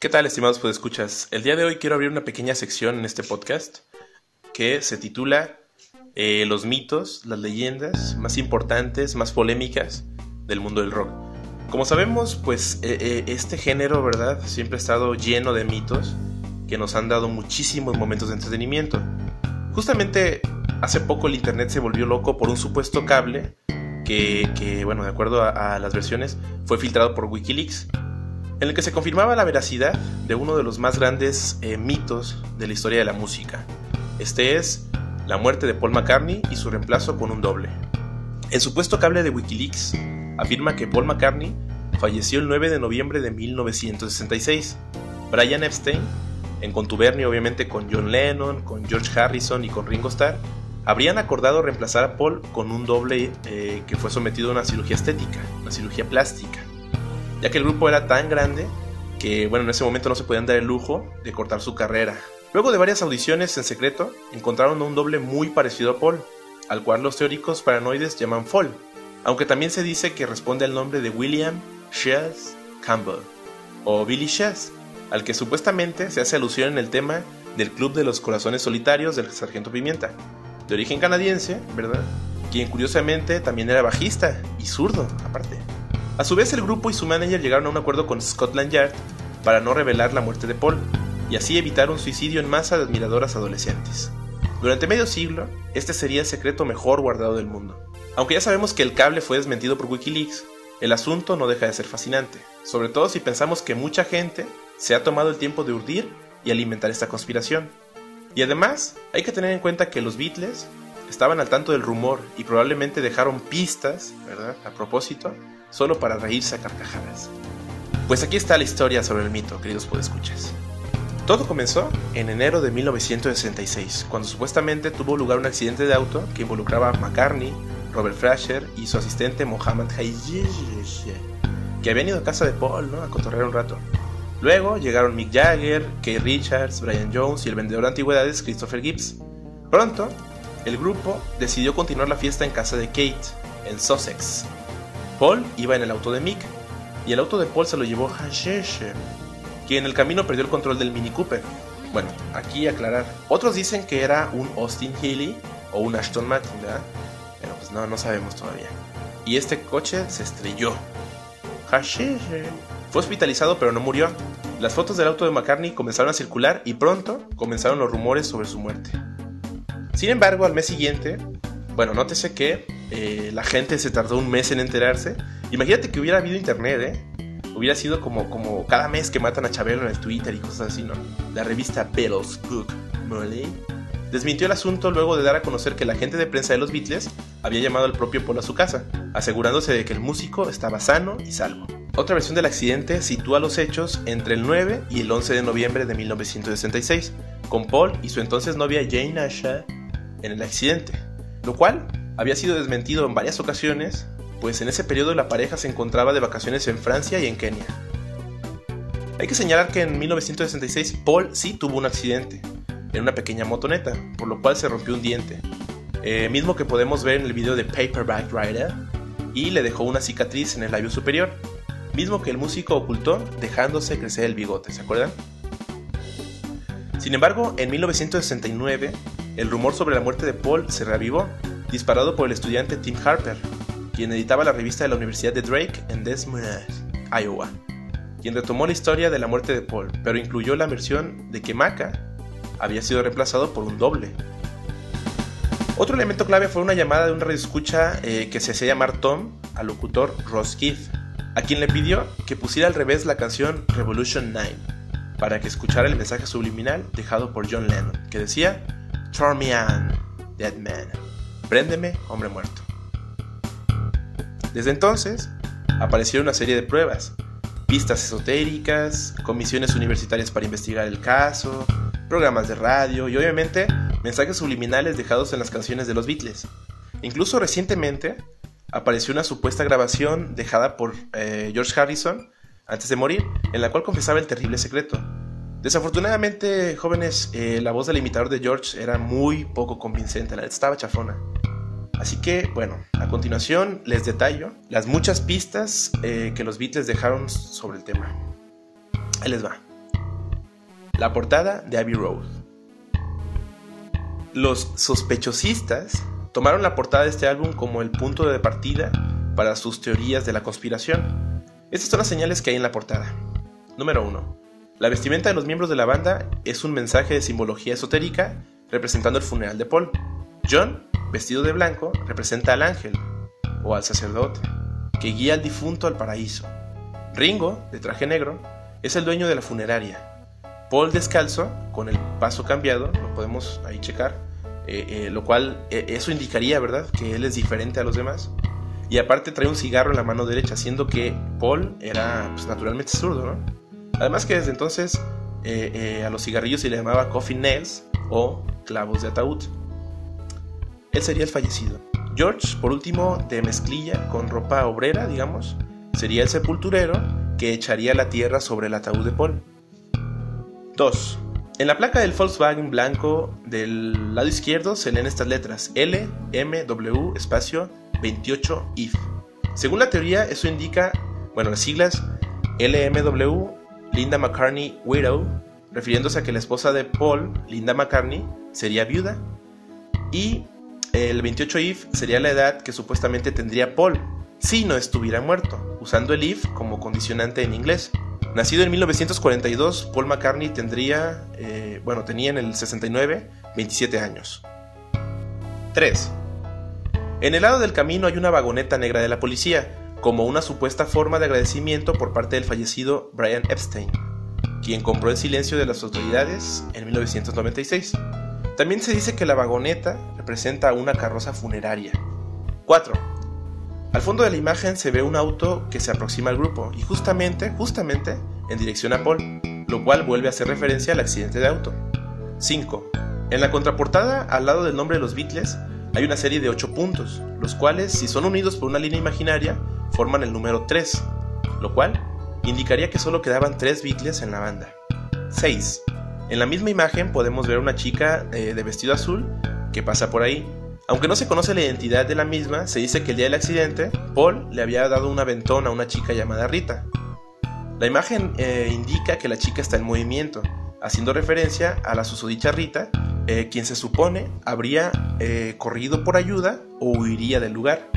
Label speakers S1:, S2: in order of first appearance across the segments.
S1: ¿Qué tal, estimados escuchas? El día de hoy quiero abrir una pequeña sección en este podcast que se titula eh, Los mitos, las leyendas más importantes, más polémicas del mundo del rock. Como sabemos, pues eh, eh, este género, ¿verdad? Siempre ha estado lleno de mitos que nos han dado muchísimos momentos de entretenimiento. Justamente hace poco el internet se volvió loco por un supuesto cable que, bueno, de acuerdo a, las versiones, fue filtrado por Wikileaks, en el que se confirmaba la veracidad de uno de los más grandes eh, mitos de la historia de la música. Este es la muerte de Paul McCartney y su reemplazo con un doble. El supuesto cable de Wikileaks afirma que Paul McCartney falleció el 9 de noviembre de 1966. Brian Epstein, en contubernio obviamente con John Lennon, con George Harrison y con Ringo Starr, habrían acordado reemplazar a Paul con un doble eh, que fue sometido a una cirugía estética, una cirugía plástica, ya que el grupo era tan grande que bueno, en ese momento no se podían dar el lujo de cortar su carrera. Luego de varias audiciones en secreto, encontraron un doble muy parecido a Paul, al cual los teóricos paranoides llaman Fall, aunque también se dice que responde al nombre de William Chess Campbell, o Billy Chess, al que supuestamente se hace alusión en el tema del Club de los Corazones Solitarios del Sargento Pimienta, de origen canadiense, ¿verdad? Quien curiosamente también era bajista y zurdo, aparte. A su vez, el grupo y su manager llegaron a un acuerdo con Scotland Yard para no revelar la muerte de Paul y así evitar un suicidio en masa de admiradoras adolescentes. Durante medio siglo, este sería el secreto mejor guardado del mundo. Aunque ya sabemos que el cable fue desmentido por Wikileaks, el asunto no deja de ser fascinante, sobre todo si pensamos que mucha gente se ha tomado el tiempo de urdir y alimentar esta conspiración. Y además, hay que tener en cuenta que los Beatles estaban al tanto del rumor y probablemente dejaron pistas, ¿verdad? A propósito, solo para reírse a carcajadas. Pues aquí está la historia sobre el mito, queridos podescuchas. Todo comenzó en enero de 1966, cuando supuestamente tuvo lugar un accidente de auto que involucraba a McCartney, Robert Frasher y su asistente Mohamed Hayyesh, que habían ido a casa de Paul, ¿no? A cotorrear un rato. Luego llegaron Mick Jagger, Keith Richards, Brian Jones y el vendedor de antigüedades Christopher Gibbs. Pronto, el grupo decidió continuar la fiesta en casa de Kate, en Sussex. Paul iba en el auto de Mick, y el auto de Paul se lo llevó Hashesh, quien en el camino perdió el control del Mini Cooper. Bueno, aquí aclarar. Otros dicen que era un Austin Healey o un Ashton Martin, ¿verdad? Pero pues no, no sabemos todavía. Y este coche se estrelló. Hashesh fue hospitalizado pero no murió. Las fotos del auto de McCartney comenzaron a circular y pronto comenzaron los rumores sobre su muerte. Sin embargo, al mes siguiente, bueno, nótese que eh, la gente se tardó un mes en enterarse. Imagínate que hubiera habido internet, ¿eh? Hubiera sido como, como cada mes que matan a Chabelo en el Twitter y cosas así, ¿no? La revista Beatles Book Molly desmintió el asunto luego de dar a conocer que la gente de prensa de los Beatles había llamado al propio Paul a su casa, asegurándose de que el músico estaba sano y salvo. Otra versión del accidente sitúa los hechos entre el 9 y el 11 de noviembre de 1966, con Paul y su entonces novia Jane Asher en el accidente, lo cual había sido desmentido en varias ocasiones, pues en ese periodo la pareja se encontraba de vacaciones en Francia y en Kenia. Hay que señalar que en 1966 Paul sí tuvo un accidente, en una pequeña motoneta, por lo cual se rompió un diente, eh, mismo que podemos ver en el video de Paperback Rider, y le dejó una cicatriz en el labio superior, mismo que el músico ocultó dejándose crecer el bigote, ¿se acuerdan? Sin embargo, en 1969, el rumor sobre la muerte de Paul se reavivó, disparado por el estudiante Tim Harper, quien editaba la revista de la Universidad de Drake en Des Moines, Iowa, quien retomó la historia de la muerte de Paul, pero incluyó la versión de que Maca había sido reemplazado por un doble. Otro elemento clave fue una llamada de un radioescucha eh, que se hacía llamar Tom al locutor Ross Keith, a quien le pidió que pusiera al revés la canción Revolution 9 para que escuchara el mensaje subliminal dejado por John Lennon, que decía Turn me on, dead man. Préndeme, hombre muerto. Desde entonces, aparecieron una serie de pruebas, pistas esotéricas, comisiones universitarias para investigar el caso, programas de radio y obviamente mensajes subliminales dejados en las canciones de los Beatles. Incluso recientemente apareció una supuesta grabación dejada por eh, George Harrison antes de morir, en la cual confesaba el terrible secreto. Desafortunadamente, jóvenes, eh, la voz del imitador de George era muy poco convincente, la estaba chafona. Así que, bueno, a continuación les detallo las muchas pistas eh, que los Beatles dejaron sobre el tema. Ahí les va. La portada de Abbey Road. Los sospechosistas tomaron la portada de este álbum como el punto de partida para sus teorías de la conspiración. Estas son las señales que hay en la portada. Número 1. La vestimenta de los miembros de la banda es un mensaje de simbología esotérica representando el funeral de Paul. John, vestido de blanco, representa al ángel o al sacerdote que guía al difunto al paraíso. Ringo, de traje negro, es el dueño de la funeraria. Paul descalzo, con el paso cambiado, lo podemos ahí checar, eh, eh, lo cual eh, eso indicaría, ¿verdad?, que él es diferente a los demás. Y aparte trae un cigarro en la mano derecha, siendo que Paul era pues, naturalmente zurdo, ¿no? Además que desde entonces a los cigarrillos se le llamaba coffin nails o clavos de ataúd. Él sería el fallecido. George, por último, de mezclilla con ropa obrera, digamos, sería el sepulturero que echaría la tierra sobre el ataúd de Paul. 2. En la placa del Volkswagen blanco del lado izquierdo se leen estas letras L, M, W, espacio 28 IF. Según la teoría, eso indica, bueno, las siglas LMW, Linda McCartney Widow, refiriéndose a que la esposa de Paul, Linda McCartney, sería viuda. Y el 28 if sería la edad que supuestamente tendría Paul si no estuviera muerto, usando el if como condicionante en inglés. Nacido en 1942, Paul McCartney tendría, eh, bueno, tenía en el 69 27 años. 3. En el lado del camino hay una vagoneta negra de la policía, como una supuesta forma de agradecimiento por parte del fallecido Brian Epstein, quien compró el silencio de las autoridades en 1996. También se dice que la vagoneta representa una carroza funeraria. 4. Al fondo de la imagen se ve un auto que se aproxima al grupo y justamente, justamente en dirección a Paul, lo cual vuelve a hacer referencia al accidente de auto. 5. En la contraportada, al lado del nombre de los Beatles, hay una serie de 8 puntos, los cuales, si son unidos por una línea imaginaria, forman el número 3, lo cual indicaría que solo quedaban 3 Beatles en la banda. 6. En la misma imagen podemos ver una chica eh, de vestido azul que pasa por ahí. Aunque no se conoce la identidad de la misma, se dice que el día del accidente, Paul le había dado un aventón a una chica llamada Rita. La imagen eh, indica que la chica está en movimiento, haciendo referencia a la susodicha Rita, eh, quien se supone habría corrido por ayuda o huiría del lugar.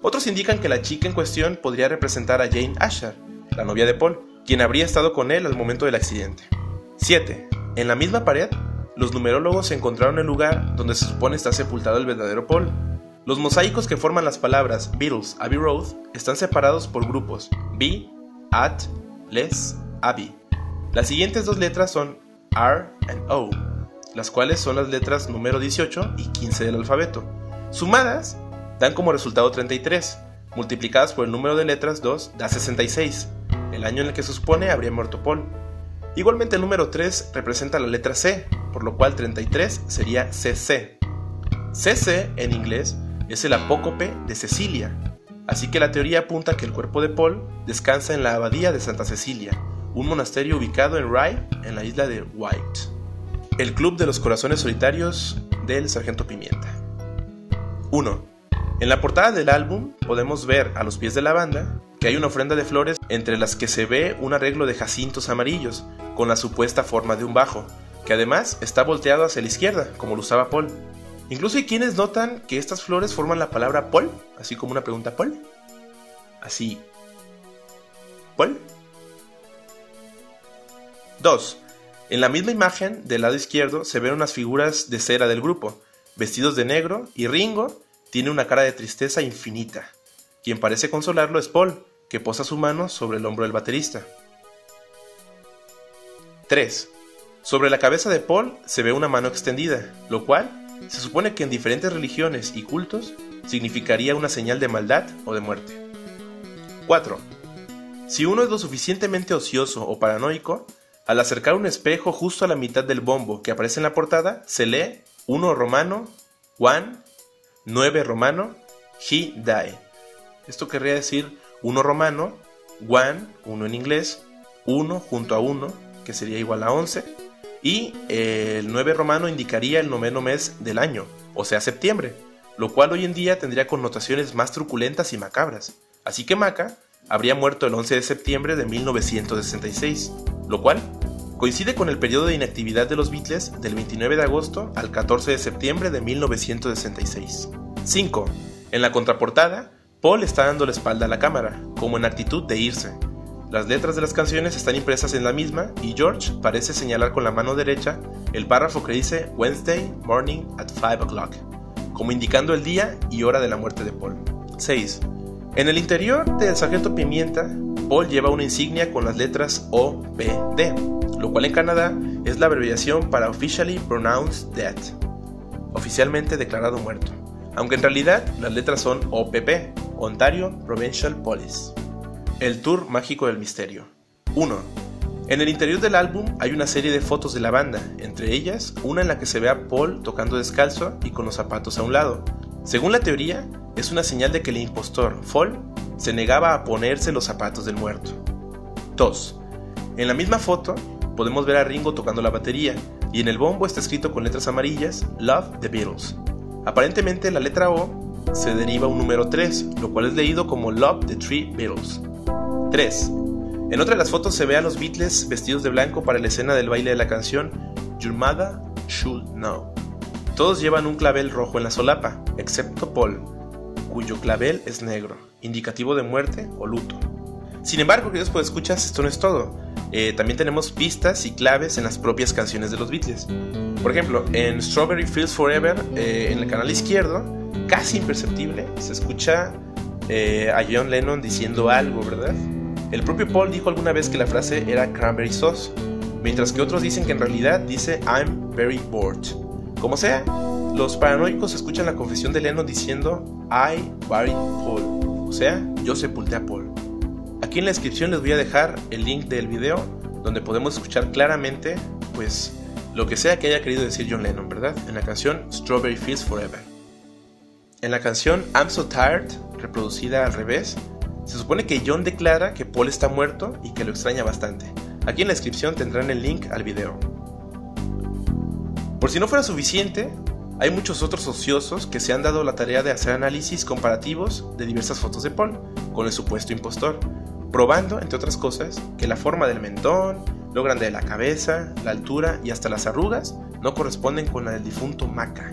S1: Otros indican que la chica en cuestión podría representar a Jane Asher, la novia de Paul, quien habría estado con él al momento del accidente. 7. En la misma pared, los numerólogos encontraron el lugar donde se supone está sepultado el verdadero Paul. Los mosaicos que forman las palabras Beatles, Abbey Road están separados por grupos B, At, Les, Abbey. Las siguientes dos letras son R y O, las cuales son las letras número 18 y 15 del alfabeto. Sumadas, dan como resultado 33, multiplicadas por el número de letras 2 da 66, el año en el que se supone habría muerto Paul. Igualmente el número 3 representa la letra C, por lo cual 33 sería CC. CC en inglés es el apócope de Cecilia, así que la teoría apunta que el cuerpo de Paul descansa en la abadía de Santa Cecilia, un monasterio ubicado en Rye, en la isla de White. El Club de los Corazones Solitarios del Sargento Pimienta. 1. En la portada del álbum podemos ver a los pies de la banda que hay una ofrenda de flores entre las que se ve un arreglo de jacintos amarillos con la supuesta forma de un bajo, que además está volteado hacia la izquierda, como lo usaba Paul. Incluso hay quienes notan que estas flores forman la palabra Paul, así como una pregunta Paul. Así. Paul. 2. En la misma imagen, del lado izquierdo, se ven unas figuras de cera del grupo, vestidos de negro, y Ringo tiene una cara de tristeza infinita. Quien parece consolarlo es Paul, que posa su mano sobre el hombro del baterista. 3. Sobre la cabeza de Paul se ve una mano extendida, lo cual se supone que en diferentes religiones y cultos significaría una señal de maldad o de muerte. 4. Si uno es lo suficientemente ocioso o paranoico, al acercar un espejo justo a la mitad del bombo que aparece en la portada, se lee 1 romano, 1, 9 romano, he die. Esto querría decir uno romano, one, uno en inglés, uno junto a uno, que sería igual a 11, y el 9 romano indicaría el noveno mes del año, o sea septiembre, lo cual hoy en día tendría connotaciones más truculentas y macabras. Así que Maca habría muerto el 11 de septiembre de 1966, lo cual Coincide con el periodo de inactividad de los Beatles del 29 de agosto al 14 de septiembre de 1966. 5. En la contraportada, Paul está dando la espalda a la cámara, como en actitud de irse. Las letras de las canciones están impresas en la misma y George parece señalar con la mano derecha el párrafo que dice Wednesday morning at 5 o'clock, como indicando el día y hora de la muerte de Paul. 6. En el interior del sargento Pimienta, Paul lleva una insignia con las letras OPD, lo cual en Canadá es la abreviación para Officially Pronounced Dead, oficialmente declarado muerto, aunque en realidad las letras son OPP, Ontario Provincial Police. El Tour Mágico del Misterio. 1. En el interior del álbum hay una serie de fotos de la banda, entre ellas una en la que se ve a Paul tocando descalzo y con los zapatos a un lado. Según la teoría, es una señal de que el impostor, Fall, se negaba a ponerse los zapatos del muerto. 2. En la misma foto podemos ver a Ringo tocando la batería, y en el bombo está escrito con letras amarillas Love the Beatles. Aparentemente la letra O se deriva un número 3, lo cual es leído como Love the Three Beatles. 3. En otra de las fotos se ve a los Beatles vestidos de blanco para la escena del baile de la canción Your Mother Should Know. Todos llevan un clavel rojo en la solapa, excepto Paul, cuyo clavel es negro, indicativo de muerte o luto. Sin embargo, queridos escuchas, esto no es todo. Eh, también tenemos pistas y claves en las propias canciones de los Beatles. Por ejemplo, en Strawberry Fields Forever, eh, en el canal izquierdo, casi imperceptible, se escucha eh, a John Lennon diciendo algo, ¿verdad? El propio Paul dijo alguna vez que la frase era cranberry sauce, mientras que otros dicen que en realidad dice I'm very bored. Como sea, los paranoicos escuchan la confesión de Lennon diciendo I buried Paul, o sea, yo sepulté a Paul. Aquí en la descripción les voy a dejar el link del video donde podemos escuchar claramente pues lo que sea que haya querido decir John Lennon, ¿verdad? En la canción Strawberry Fields Forever. En la canción I'm So Tired, reproducida al revés, se supone que John declara que Paul está muerto y que lo extraña bastante. Aquí en la descripción tendrán el link al video. Por si no fuera suficiente, hay muchos otros ociosos que se han dado la tarea de hacer análisis comparativos de diversas fotos de Paul con el supuesto impostor, probando, entre otras cosas, que la forma del mentón, lo grande de la cabeza, la altura y hasta las arrugas no corresponden con la del difunto Maca.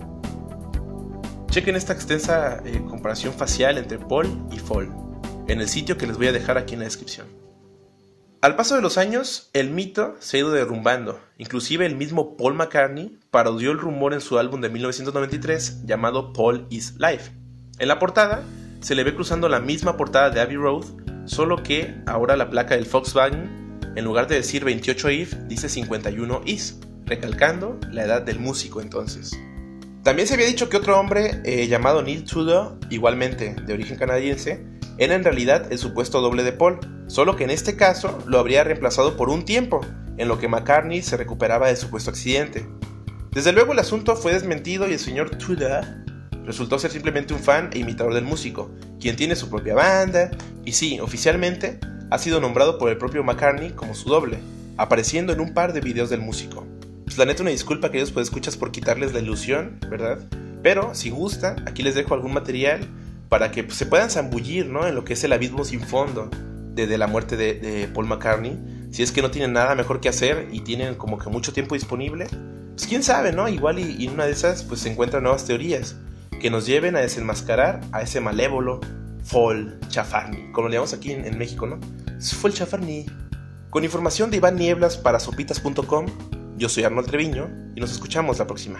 S1: Chequen esta extensa eh, comparación facial entre Paul y Fall en el sitio que les voy a dejar aquí en la descripción. Al paso de los años, el mito se ha ido derrumbando. Inclusive el mismo Paul McCartney parodió el rumor en su álbum de 1993 llamado Paul is Life. En la portada se le ve cruzando la misma portada de Abbey Road solo que ahora la placa del Volkswagen, en lugar de decir 28 if, dice 51 is, recalcando la edad del músico entonces. También se había dicho que otro hombre eh, llamado Neil Tudor, igualmente de origen canadiense, era en realidad el supuesto doble de Paul, solo que en este caso lo habría reemplazado por un tiempo, en lo que McCartney se recuperaba del supuesto accidente. Desde luego el asunto fue desmentido y el señor Tudor resultó ser simplemente un fan e imitador del músico, quien tiene su propia banda, y sí, oficialmente ha sido nombrado por el propio McCartney como su doble, apareciendo en un par de videos del músico. Pues la neta una disculpa que ellos pues escuchas por quitarles la ilusión, ¿verdad? Pero si gusta, aquí les dejo algún material para que pues, se puedan zambullir, ¿no? En lo que es el abismo sin fondo de, la muerte de, Paul McCartney. Si es que no tienen nada mejor que hacer y tienen como que mucho tiempo disponible, pues quién sabe, ¿no? Igual y, y en una de esas pues se encuentran nuevas teorías que nos lleven a desenmascarar a ese malévolo Fall Chafarni, como lo llamamos aquí en, México, ¿no? Fall Chafarni. Con información de Iván Nieblas para sopitas.com, yo soy Arnold Treviño y nos escuchamos la próxima.